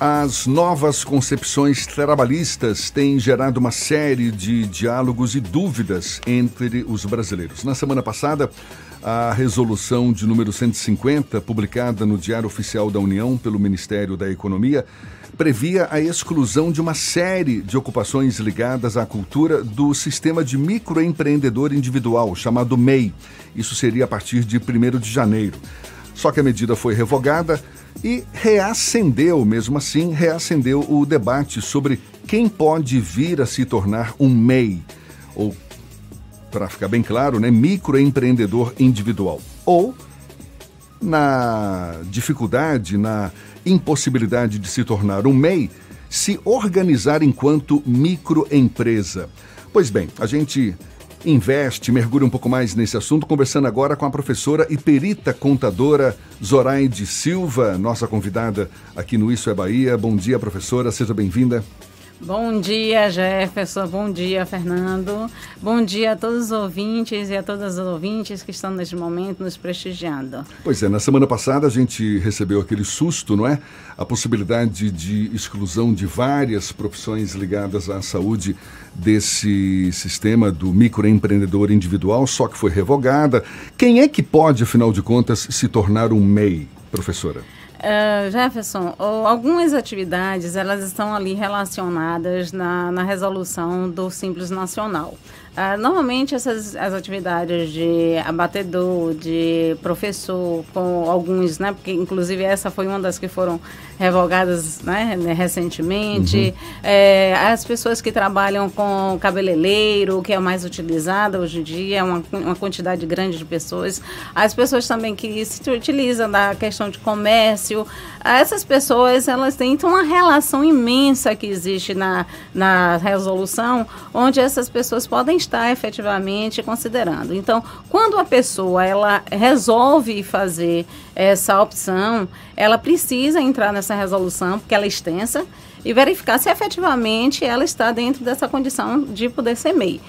As novas concepções trabalhistas têm gerado uma série de diálogos e dúvidas entre os brasileiros. Na semana passada, a resolução de número 150, publicada no Diário Oficial da União pelo Ministério da Economia, previa a exclusão de uma série de ocupações ligadas à cultura do sistema de microempreendedor individual, chamado MEI. Isso seria a partir de 1 de janeiro. Só que a medida foi revogada e reacendeu, mesmo assim, reacendeu o debate sobre quem pode vir a se tornar um MEI, ou, para ficar bem claro, né, microempreendedor individual. Ou, na dificuldade, na impossibilidade de se tornar um MEI, se organizar enquanto microempresa. Pois bem, a gente investe, mergulha um pouco mais nesse assunto, conversando agora com a professora e perita contadora Zoraide Silva, nossa convidada aqui no Isso é Bahia. Bom dia, professora, seja bem-vinda. Bom dia, Jefferson. Bom dia, Fernando. Bom dia a todos os ouvintes e a todas as ouvintes que estão neste momento nos prestigiando. Pois é, na semana passada a gente recebeu aquele susto, não é? A possibilidade de exclusão de várias profissões ligadas à saúde desse sistema do microempreendedor individual, só que foi revogada. Quem é que pode, afinal de contas, se tornar um MEI, professora? Uh, Jefferson, algumas atividades elas estão ali relacionadas na, na resolução do Simples Nacional. Uh, normalmente essas as atividades de abatedor, de professor, com alguns, né, porque inclusive essa foi uma das que foram revogadas né, recentemente, uhum. é, as pessoas que trabalham com cabeleireiro, que é mais utilizada hoje em dia, uma, uma quantidade grande de pessoas, as pessoas também que se utilizam da questão de comércio, essas pessoas elas têm então, uma relação imensa que existe na, na resolução, onde essas pessoas podem está efetivamente considerando. Então, quando a pessoa ela resolve fazer essa opção, ela precisa entrar nessa resolução, porque ela é extensa, e verificar se efetivamente ela está dentro dessa condição de poder ser MEI.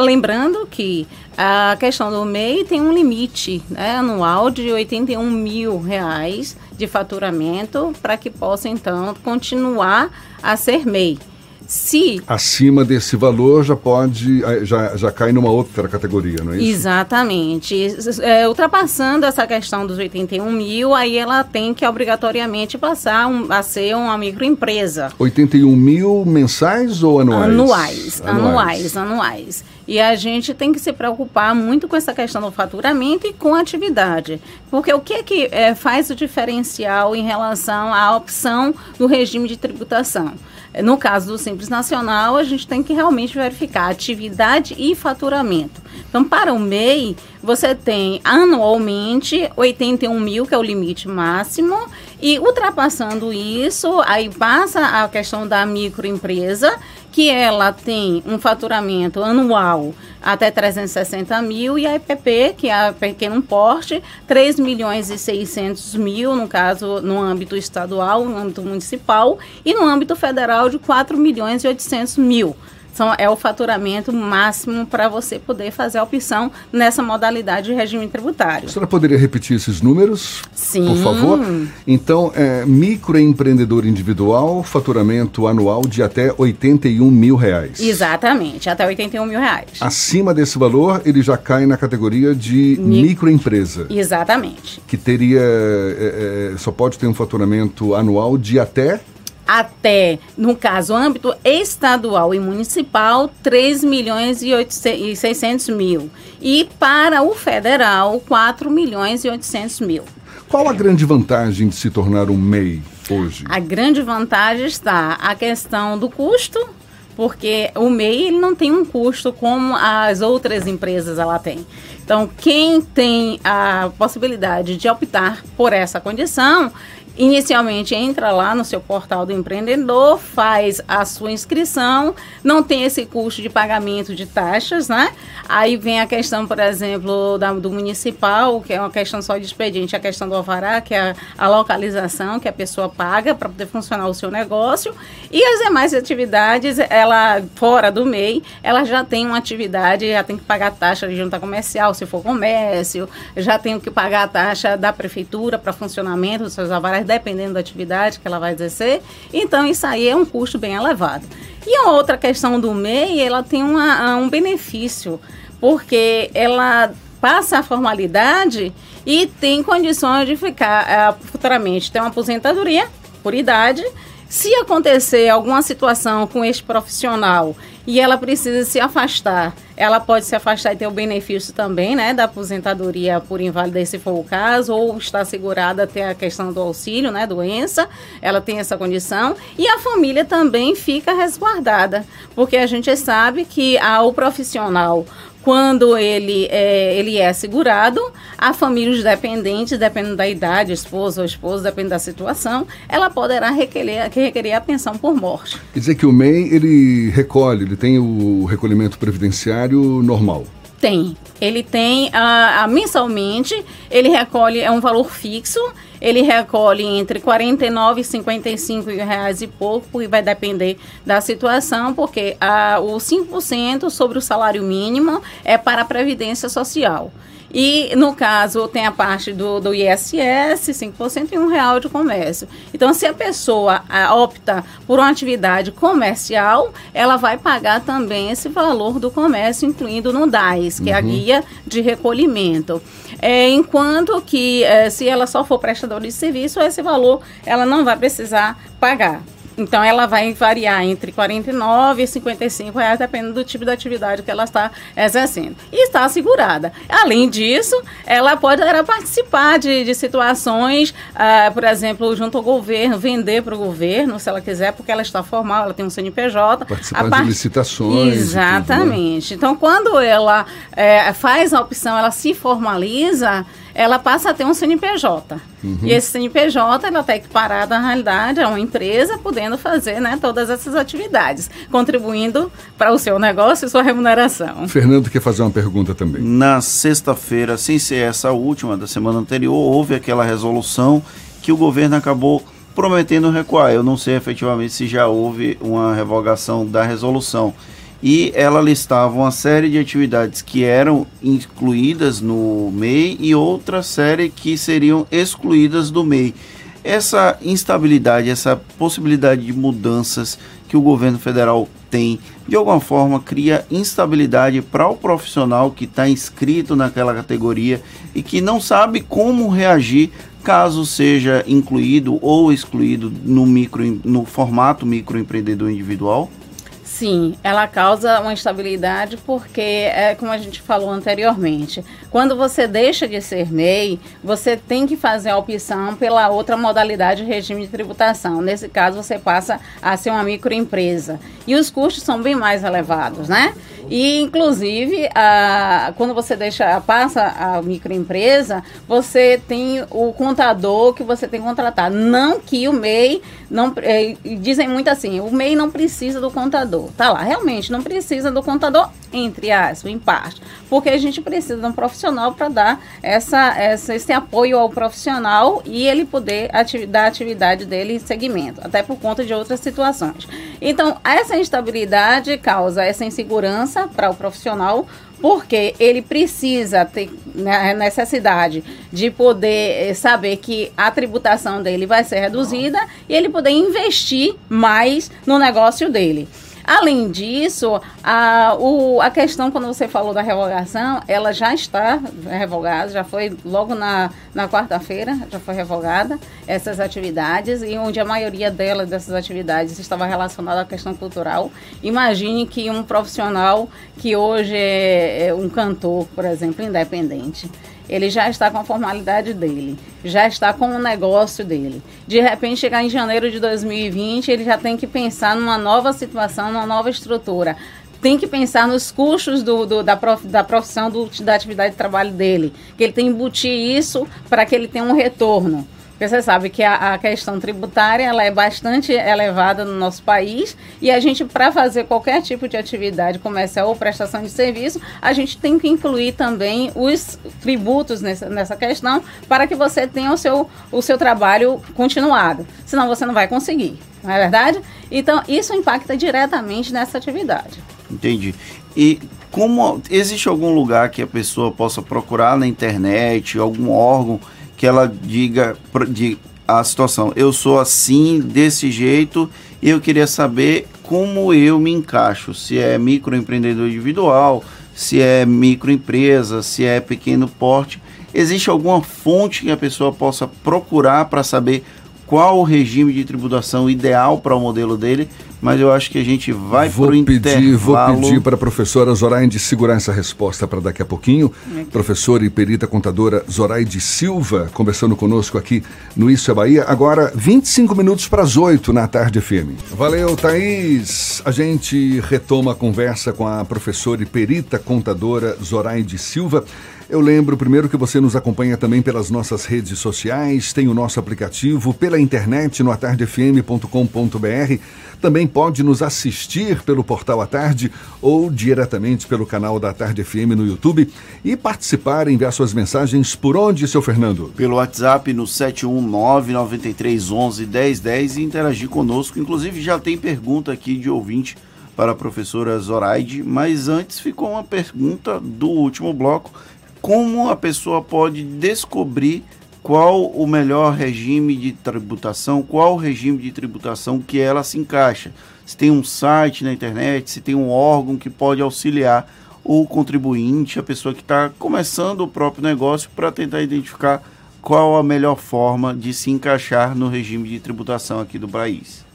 Lembrando que a questão do MEI tem um limite né, anual de 81 mil reais de faturamento para que possa, então, continuar a ser MEI. Se acima desse valor já pode já, já cai numa outra categoria, não é isso? Exatamente. É, ultrapassando essa questão dos 81 mil, aí ela tem que obrigatoriamente passar um, a ser uma microempresa. 81 mil mensais ou anuais? Anuais, anuais, anuais, anuais. E a gente tem que se preocupar muito com essa questão do faturamento e com a atividade. Porque o que é que é, faz o diferencial em relação à opção do regime de tributação? No caso do Simples Nacional, a gente tem que realmente verificar atividade e faturamento. Então, para o MEI, você tem anualmente 81 mil, que é o limite máximo, e ultrapassando isso, aí passa a questão da microempresa, que ela tem um faturamento anual até 360 mil e a EPP, que é a pequeno porte, 3 milhões e 600 mil, no caso, no âmbito estadual, no âmbito municipal, e no âmbito federal de 4 milhões e 800 mil são, é o faturamento máximo para você poder fazer a opção nessa modalidade de regime tributário. A senhora poderia repetir esses números? Sim. Por favor? Então, é, microempreendedor individual, faturamento anual de até 81 mil reais. Exatamente, até 81 mil reais. Acima desse valor, ele já cai na categoria de Mi... microempresa. Exatamente. Que teria, é, é, só pode ter um faturamento anual de até até, no caso, âmbito estadual e municipal, 3 milhões e 600 mil. E para o federal, 4 milhões e 800 mil. Qual a grande vantagem de se tornar um MEI hoje? A grande vantagem está a questão do custo, porque o MEI ele não tem um custo como as outras empresas ela tem. Então, quem tem a possibilidade de optar por essa condição Inicialmente entra lá no seu portal do empreendedor, faz a sua inscrição, não tem esse custo de pagamento de taxas, né? Aí vem a questão, por exemplo, da, do municipal, que é uma questão só de expediente, a questão do alvará, que é a, a localização que a pessoa paga para poder funcionar o seu negócio. E as demais atividades, ela fora do MEI, ela já tem uma atividade, já tem que pagar taxa de junta comercial, se for comércio, já tem que pagar a taxa da prefeitura para funcionamento dos seus alvarás dependendo da atividade que ela vai exercer. Então, isso aí é um custo bem elevado. E a outra questão do MEI, ela tem uma, um benefício, porque ela passa a formalidade e tem condições de ficar uh, futuramente ter uma aposentadoria por idade. Se acontecer alguma situação com este profissional e ela precisa se afastar, ela pode se afastar e ter o benefício também, né, da aposentadoria por invalidez, se for o caso, ou está segurada até a questão do auxílio, né, doença, ela tem essa condição, e a família também fica resguardada, porque a gente sabe que a, o profissional quando ele é, ele é segurado, a família os dependentes, dependendo da idade, esposa ou esposo, dependendo da situação, ela poderá requerer, requerer a pensão por morte. Quer dizer que o MEI, ele recolhe, ele tem o recolhimento previdenciário normal? Tem. Ele tem, a, a, mensalmente, ele recolhe, é um valor fixo, ele recolhe entre 49 e 55 reais e pouco, porque vai depender da situação, porque a, o 5% sobre o salário mínimo é para a Previdência Social. E, no caso, tem a parte do, do ISS, 5% e um real de comércio. Então, se a pessoa a, opta por uma atividade comercial, ela vai pagar também esse valor do comércio, incluindo no DAIS, que uhum. é a uhum. guia de recolhimento. É, enquanto que, é, se ela só for de serviço, esse valor ela não vai precisar pagar. Então ela vai variar entre 49 e 55 reais, dependendo do tipo de atividade que ela está exercendo. E está assegurada. Além disso, ela pode ela participar de, de situações, uh, por exemplo, junto ao governo, vender para o governo, se ela quiser, porque ela está formal, ela tem um CNPJ. Participar part... de licitações. Exatamente. Né? Então, quando ela é, faz a opção, ela se formaliza ela passa a ter um CNPJ. Uhum. E esse CNPJ, ela está equiparada, na realidade, a uma empresa, podendo fazer né, todas essas atividades, contribuindo para o seu negócio e sua remuneração. Fernando quer fazer uma pergunta também. Na sexta-feira, sem ser essa última da semana anterior, houve aquela resolução que o governo acabou prometendo recuar. Eu não sei efetivamente se já houve uma revogação da resolução e ela listava uma série de atividades que eram incluídas no MEI e outra série que seriam excluídas do MEI. Essa instabilidade, essa possibilidade de mudanças que o governo federal tem, de alguma forma cria instabilidade para o profissional que está inscrito naquela categoria e que não sabe como reagir caso seja incluído ou excluído no, micro, no formato microempreendedor individual? Sim, ela causa uma instabilidade porque, é como a gente falou anteriormente, quando você deixa de ser MEI, você tem que fazer a opção pela outra modalidade de regime de tributação. Nesse caso, você passa a ser uma microempresa. E os custos são bem mais elevados, né? E, inclusive, a, quando você deixa, passa a microempresa, você tem o contador que você tem que contratar. Não que o MEI, não, é, dizem muito assim, o MEI não precisa do contador. Tá lá, realmente não precisa do contador, entre aspas, em parte. Porque a gente precisa de um profissional para dar essa, essa, esse apoio ao profissional e ele poder dar a atividade dele em segmento, até por conta de outras situações. Então, essa instabilidade causa essa insegurança para o profissional, porque ele precisa ter né, necessidade de poder eh, saber que a tributação dele vai ser reduzida e ele poder investir mais no negócio dele. Além disso, a, o, a questão, quando você falou da revogação, ela já está revogada, já foi logo na, na quarta-feira, já foi revogada essas atividades, e onde a maioria delas, dessas atividades, estava relacionada à questão cultural. Imagine que um profissional que hoje é, é um cantor, por exemplo, independente, ele já está com a formalidade dele, já está com o negócio dele. De repente, chegar em janeiro de 2020, ele já tem que pensar numa nova situação, numa nova estrutura. Tem que pensar nos custos do, do da, prof, da profissão, do, da atividade de trabalho dele. Que ele tem que embutir isso para que ele tenha um retorno. Porque você sabe que a, a, questão tributária ela é bastante elevada no nosso país e a gente, para fazer qualquer tipo de atividade comercial ou prestação de serviço, a gente tem que incluir também os tributos nessa, nessa questão para que você tenha o seu, o seu trabalho continuado. Senão você não vai conseguir, não é verdade? Então, isso impacta diretamente nessa atividade. Entendi. E como existe algum lugar que a pessoa possa procurar na internet, algum órgão que ela diga, de, a situação. Eu sou assim, desse jeito, e eu queria saber como eu me encaixo. Se é microempreendedor individual, se é microempresa, se é pequeno porte. Existe alguma fonte que a pessoa possa procurar para saber qual o regime de tributação ideal para o modelo dele, mas eu acho que a gente vai vou para o pedir, Vou pedir para a professora Zoraide segurar essa resposta para daqui a pouquinho. Professora e perita contadora Zoraide Silva, conversando conosco aqui no Isso é Bahia. Agora, 25 minutos para as 8 na tarde FM. Valeu, Thaís. A gente retoma a conversa com a professora e perita contadora Zoraide Silva. Eu lembro primeiro que você nos acompanha também pelas nossas redes sociais, tem o nosso aplicativo, pela internet no atardefm.com.br. Também pode nos assistir pelo portal A Tarde ou diretamente pelo canal da Tarde FM no YouTube e participar, enviar suas mensagens por onde, seu Fernando? Pelo WhatsApp no 71993111010 e interagir conosco. Inclusive já tem pergunta aqui de ouvinte para a professora Zoraide, mas antes ficou uma pergunta do último bloco como a pessoa pode descobrir qual o melhor regime de tributação, qual o regime de tributação que ela se encaixa. Se tem um site na internet, se tem um órgão que pode auxiliar o contribuinte, a pessoa que está começando o próprio negócio, para tentar identificar qual a melhor forma de se encaixar no regime de tributação aqui do país.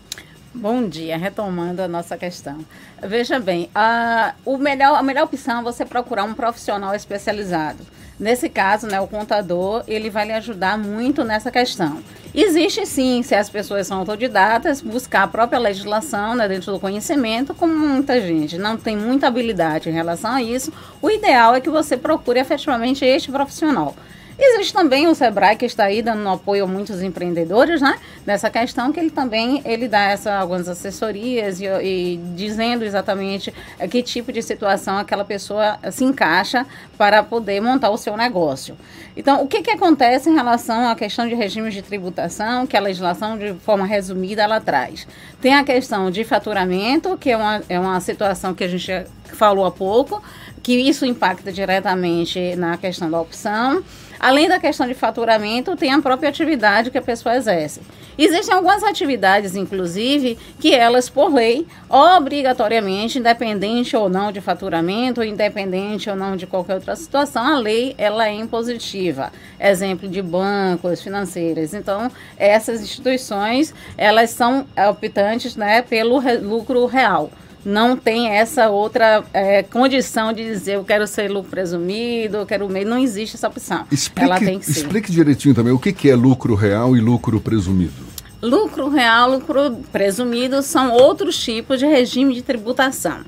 Bom dia, retomando a nossa questão. Veja bem, a, o melhor, a melhor opção é você procurar um profissional especializado. Nesse caso, né, o contador, ele vai lhe ajudar muito nessa questão. Existe sim, se as pessoas são autodidatas, buscar a própria legislação né, dentro do conhecimento, como muita gente não tem muita habilidade em relação a isso, o ideal é que você procure efetivamente este profissional. Existe também o Sebrae que está aí dando apoio a muitos empreendedores, né? Nessa questão que ele também ele dá essa, algumas assessorias e, e dizendo exatamente eh, que tipo de situação aquela pessoa se encaixa para poder montar o seu negócio. Então, o que, que acontece em relação à questão de regimes de tributação, que a legislação, de forma resumida, ela traz? Tem a questão de faturamento, que é uma, é uma situação que a gente falou há pouco, que isso impacta diretamente na questão da opção. Além da questão de faturamento, tem a própria atividade que a pessoa exerce. Existem algumas atividades, inclusive, que elas, por lei, obrigatoriamente, independente ou não de faturamento, independente ou não de qualquer outra situação, a lei ela é impositiva. Exemplo de bancos, financeiras. Então, essas instituições, elas são optantes né, pelo lucro real não tem essa outra é, condição de dizer eu quero ser lucro presumido, eu quero meio. Não existe essa opção. Explique, Ela tem que ser. Explique direitinho também o que, que é lucro real e lucro presumido. Lucro real, lucro presumido são outros tipos de regime de tributação.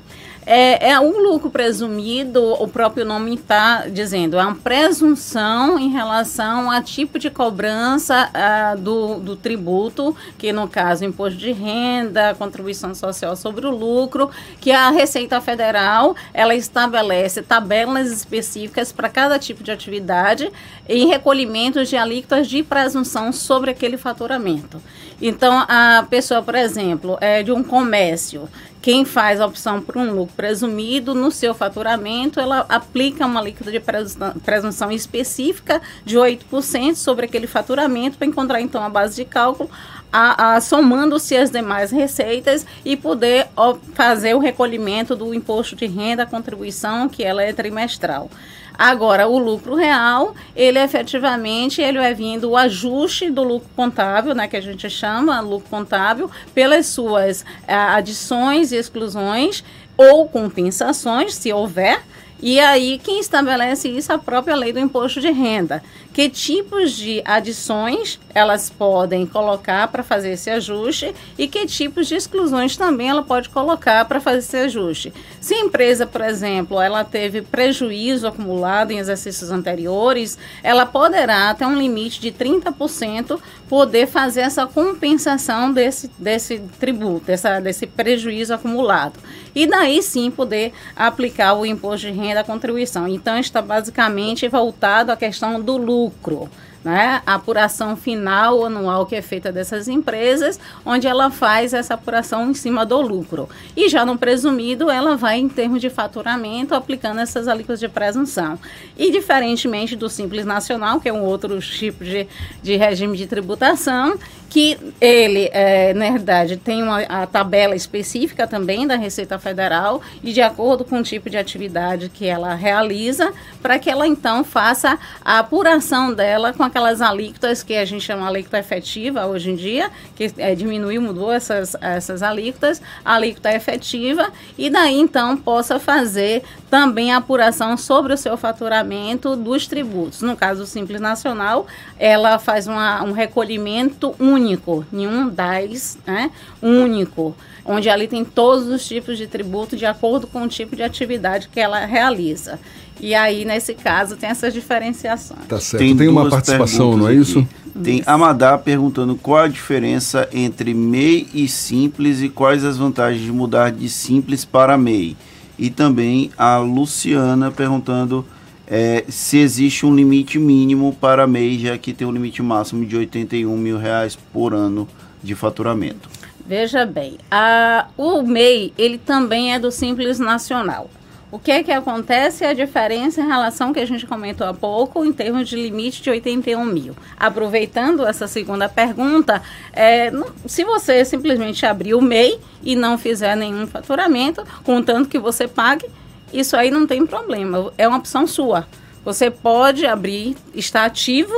É, é um lucro presumido, o próprio nome está dizendo, é uma presunção em relação a tipo de cobrança uh, do, do tributo, que no caso imposto de renda, contribuição social sobre o lucro, que a Receita Federal ela estabelece tabelas específicas para cada tipo de atividade em recolhimentos de alíquotas de presunção sobre aquele faturamento. Então, a pessoa, por exemplo, é de um comércio quem faz a opção por um lucro presumido no seu faturamento, ela aplica uma alíquota de presunção específica de 8% sobre aquele faturamento para encontrar então a base de cálculo, a, a somando-se as demais receitas e poder fazer o recolhimento do imposto de renda, contribuição, que ela é trimestral. Agora, o lucro real, ele efetivamente ele vai vindo o ajuste do lucro contábil, né, que a gente chama lucro contábil, pelas suas adições e exclusões ou compensações, se houver, e aí, quem estabelece isso é a própria lei do imposto de renda. Que tipos de adições elas podem colocar para fazer esse ajuste e que tipos de exclusões também ela pode colocar para fazer esse ajuste. Se a empresa, por exemplo, ela teve prejuízo acumulado em exercícios anteriores, ela poderá, até um limite de 30%, poder fazer essa compensação desse, desse tributo, dessa, desse prejuízo acumulado. E daí sim poder aplicar o imposto de renda da contribuição. Então está basicamente voltado à questão do lucro né, a apuração final anual que é feita dessas empresas, onde ela faz essa apuração em cima do lucro. E já no presumido, ela vai em termos de faturamento, aplicando essas alíquotas de presunção. E diferentemente do Simples Nacional, que é um outro tipo de, de regime de tributação, que ele, é, na verdade, tem uma a tabela específica também da Receita Federal e de acordo com o tipo de atividade que ela realiza, para que ela então faça a apuração dela com aquelas alíquotas que a gente chama alíquota efetiva hoje em dia, que é, diminuiu, mudou essas, essas alíquotas, alíquota efetiva, e daí então possa fazer também a apuração sobre o seu faturamento dos tributos. No caso do Simples Nacional, ela faz uma, um recolhimento único nenhum DAIS né, único, onde ali tem todos os tipos de tributo de acordo com o tipo de atividade que ela realiza. E aí, nesse caso, tem essas diferenciações. Tá certo. Tem, tem uma participação, não é isso? Aqui. Tem Amadá perguntando qual a diferença entre MEI e Simples e quais as vantagens de mudar de Simples para MEI. E também a Luciana perguntando é, se existe um limite mínimo para MEI, já que tem um limite máximo de 81 mil reais por ano de faturamento. Veja bem, a, o MEI ele também é do Simples Nacional. O que é que acontece? A diferença em relação que a gente comentou há pouco, em termos de limite de 81 mil. Aproveitando essa segunda pergunta, é, se você simplesmente abrir o MEI e não fizer nenhum faturamento, contanto que você pague, isso aí não tem problema, é uma opção sua. Você pode abrir, estar ativo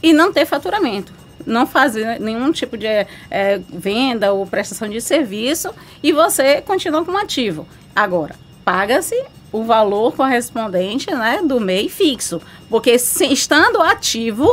e não ter faturamento. Não fazer nenhum tipo de é, venda ou prestação de serviço e você continua como ativo. Agora, paga-se o valor correspondente né, do MEI fixo. Porque se, estando ativo,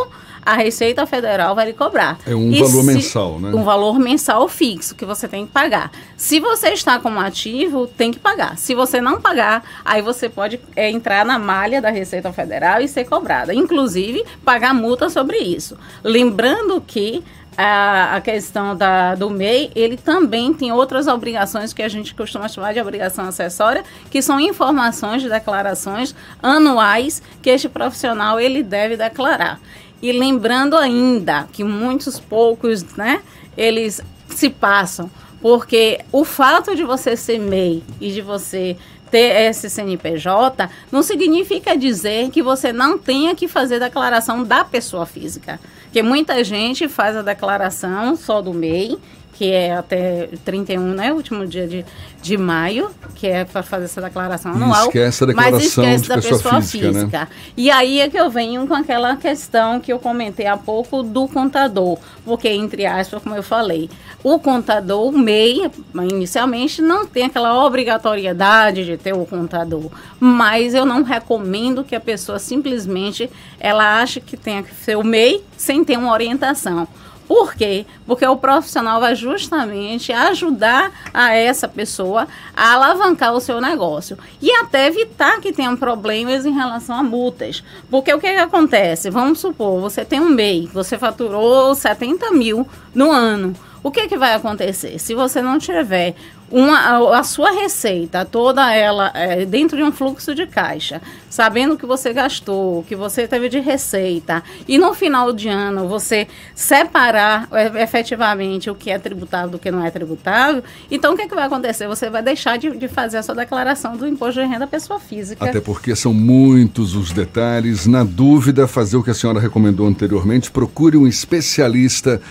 a Receita Federal vai lhe cobrar. É um e valor se, mensal, né? Um valor mensal fixo que você tem que pagar. Se você está como ativo, tem que pagar. Se você não pagar, aí você pode é, entrar na malha da Receita Federal e ser cobrada. Inclusive, pagar multa sobre isso. Lembrando que a, a, questão da, do MEI, ele também tem outras obrigações que a gente costuma chamar de obrigação acessória, que são informações de declarações anuais que este profissional ele deve declarar. E lembrando ainda que muitos poucos, né, eles se passam, porque o fato de você ser MEI e de você ter esse CNPJ não significa dizer que você não tenha que fazer declaração da pessoa física. Porque muita gente faz a declaração só do MEI que é até 31, né? Último dia de, de maio, que é para fazer essa declaração anual. E esquece a declaração mas esquece de da pessoa, pessoa física. Né? física. Né? E aí é que eu venho com aquela questão que eu comentei há pouco do contador. Porque, entre aspas, como eu falei, o contador, o MEI, inicialmente, não tem aquela obrigatoriedade de ter o contador. Mas eu não recomendo que a pessoa simplesmente ela ache que tenha que ser o MEI sem ter uma orientação. Por quê? Porque o profissional vai justamente ajudar a essa pessoa a alavancar o seu negócio e até evitar que tenham problemas em relação a multas. Porque o que, que acontece? Vamos supor, você tem um MEI, você faturou 70 mil no ano. O que, que vai acontecer? Se você não tiver uma, a, a, sua receita, toda ela é, dentro de um fluxo de caixa, sabendo o que você gastou, o que você teve de receita, e no final de ano você separar é, efetivamente o que é tributável do que não é tributável, então o que, é que vai acontecer? Você vai deixar de, de fazer a sua declaração do imposto de renda pessoa física. Até porque são muitos os detalhes. Na dúvida, fazer o que a senhora recomendou anteriormente, procure um especialista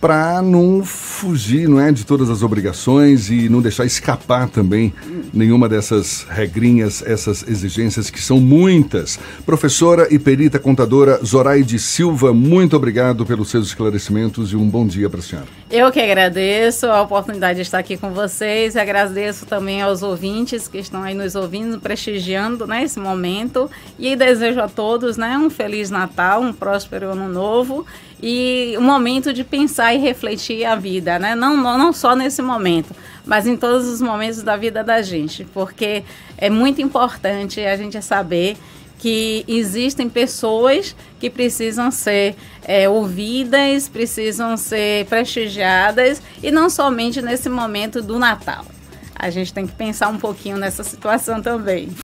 para não fugir, não é, de todas as obrigações e não deixar escapar também nenhuma dessas regrinhas, essas exigências que são muitas. Professora e perita contadora Zoraide Silva, muito obrigado pelos seus esclarecimentos e um bom dia para a senhora. Eu que agradeço a oportunidade de estar aqui com vocês, agradeço também aos ouvintes que estão aí nos ouvindo, prestigiando né, esse momento e desejo a todos né, um feliz Natal, um próspero ano novo e um momento de pensar e refletir a vida, né? Não, não só nesse momento, mas em todos os momentos da vida da gente, porque é muito importante a gente saber que existem pessoas que precisam ser é, ouvidas, precisam ser prestigiadas e não somente nesse momento do Natal. A gente tem que pensar um pouquinho nessa situação também.